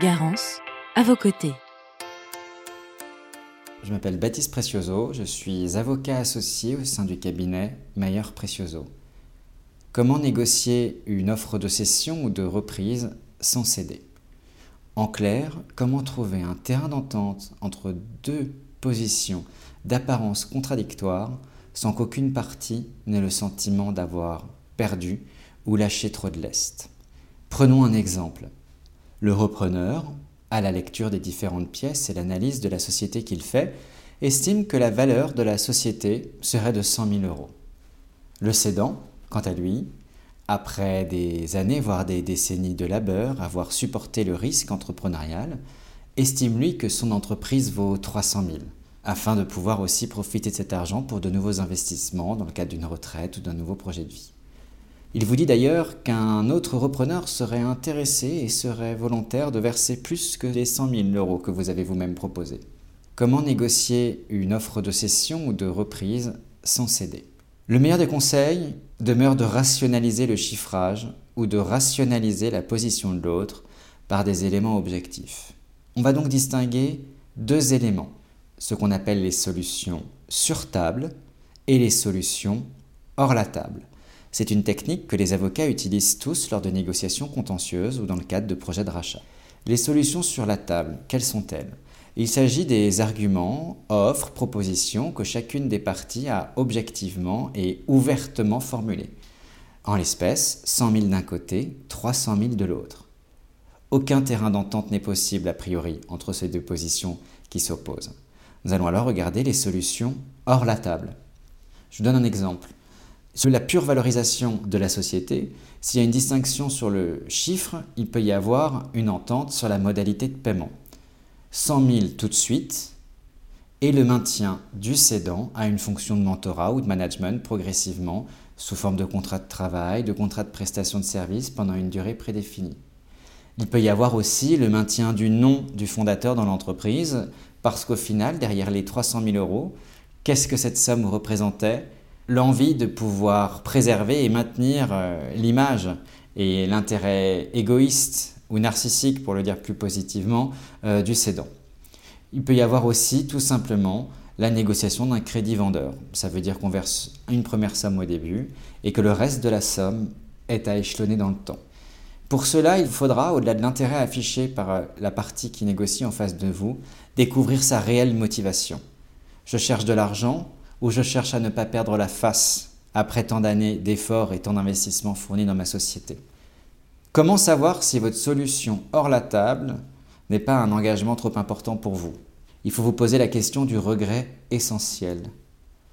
Garance, à vos côtés. Je m'appelle Baptiste Precioso, je suis avocat associé au sein du cabinet Mayer Precioso. Comment négocier une offre de cession ou de reprise sans céder? En clair, comment trouver un terrain d'entente entre deux positions d'apparence contradictoire sans qu'aucune partie n'ait le sentiment d'avoir perdu ou lâché trop de lest? Prenons un exemple. Le repreneur, à la lecture des différentes pièces et l'analyse de la société qu'il fait, estime que la valeur de la société serait de 100 000 euros. Le cédant, quant à lui, après des années, voire des décennies de labeur, avoir supporté le risque entrepreneurial, estime lui que son entreprise vaut 300 000, afin de pouvoir aussi profiter de cet argent pour de nouveaux investissements dans le cadre d'une retraite ou d'un nouveau projet de vie. Il vous dit d'ailleurs qu'un autre repreneur serait intéressé et serait volontaire de verser plus que les 100 000 euros que vous avez vous-même proposés. Comment négocier une offre de cession ou de reprise sans céder? Le meilleur des conseils demeure de rationaliser le chiffrage ou de rationaliser la position de l'autre par des éléments objectifs. On va donc distinguer deux éléments, ce qu'on appelle les solutions sur table et les solutions hors la table. C'est une technique que les avocats utilisent tous lors de négociations contentieuses ou dans le cadre de projets de rachat. Les solutions sur la table, quelles sont-elles? Il s'agit des arguments, offres, propositions que chacune des parties a objectivement et ouvertement formulés. En l'espèce, 100 000 d'un côté, 300 000 de l'autre. Aucun terrain d'entente n'est possible a priori entre ces deux positions qui s'opposent. Nous allons alors regarder les solutions hors la table. Je vous donne un exemple. Sur la pure valorisation de la société, s'il y a une distinction sur le chiffre, il peut y avoir une entente sur la modalité de paiement. 100 000 tout de suite et le maintien du cédant à une fonction de mentorat ou de management progressivement sous forme de contrat de travail, de contrat de prestation de service pendant une durée prédéfinie. Il peut y avoir aussi le maintien du nom du fondateur dans l'entreprise parce qu'au final, derrière les 300 000 euros, qu'est-ce que cette somme représentait l'envie de pouvoir préserver et maintenir euh, l'image et l'intérêt égoïste ou narcissique, pour le dire plus positivement, euh, du cédant. Il peut y avoir aussi tout simplement la négociation d'un crédit vendeur. Ça veut dire qu'on verse une première somme au début et que le reste de la somme est à échelonner dans le temps. Pour cela, il faudra, au-delà de l'intérêt affiché par euh, la partie qui négocie en face de vous, découvrir sa réelle motivation. Je cherche de l'argent, où je cherche à ne pas perdre la face après tant d'années d'efforts et tant d'investissements fournis dans ma société. Comment savoir si votre solution hors la table n'est pas un engagement trop important pour vous? Il faut vous poser la question du regret essentiel.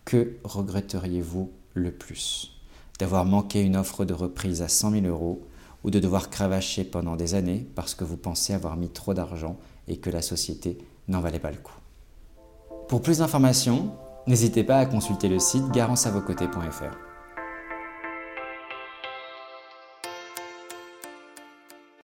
Que regretteriez-vous le plus? D'avoir manqué une offre de reprise à 100 000 euros ou de devoir cravacher pendant des années parce que vous pensez avoir mis trop d'argent et que la société n'en valait pas le coup? Pour plus d'informations, N'hésitez pas à consulter le site garanceavocoté.fr.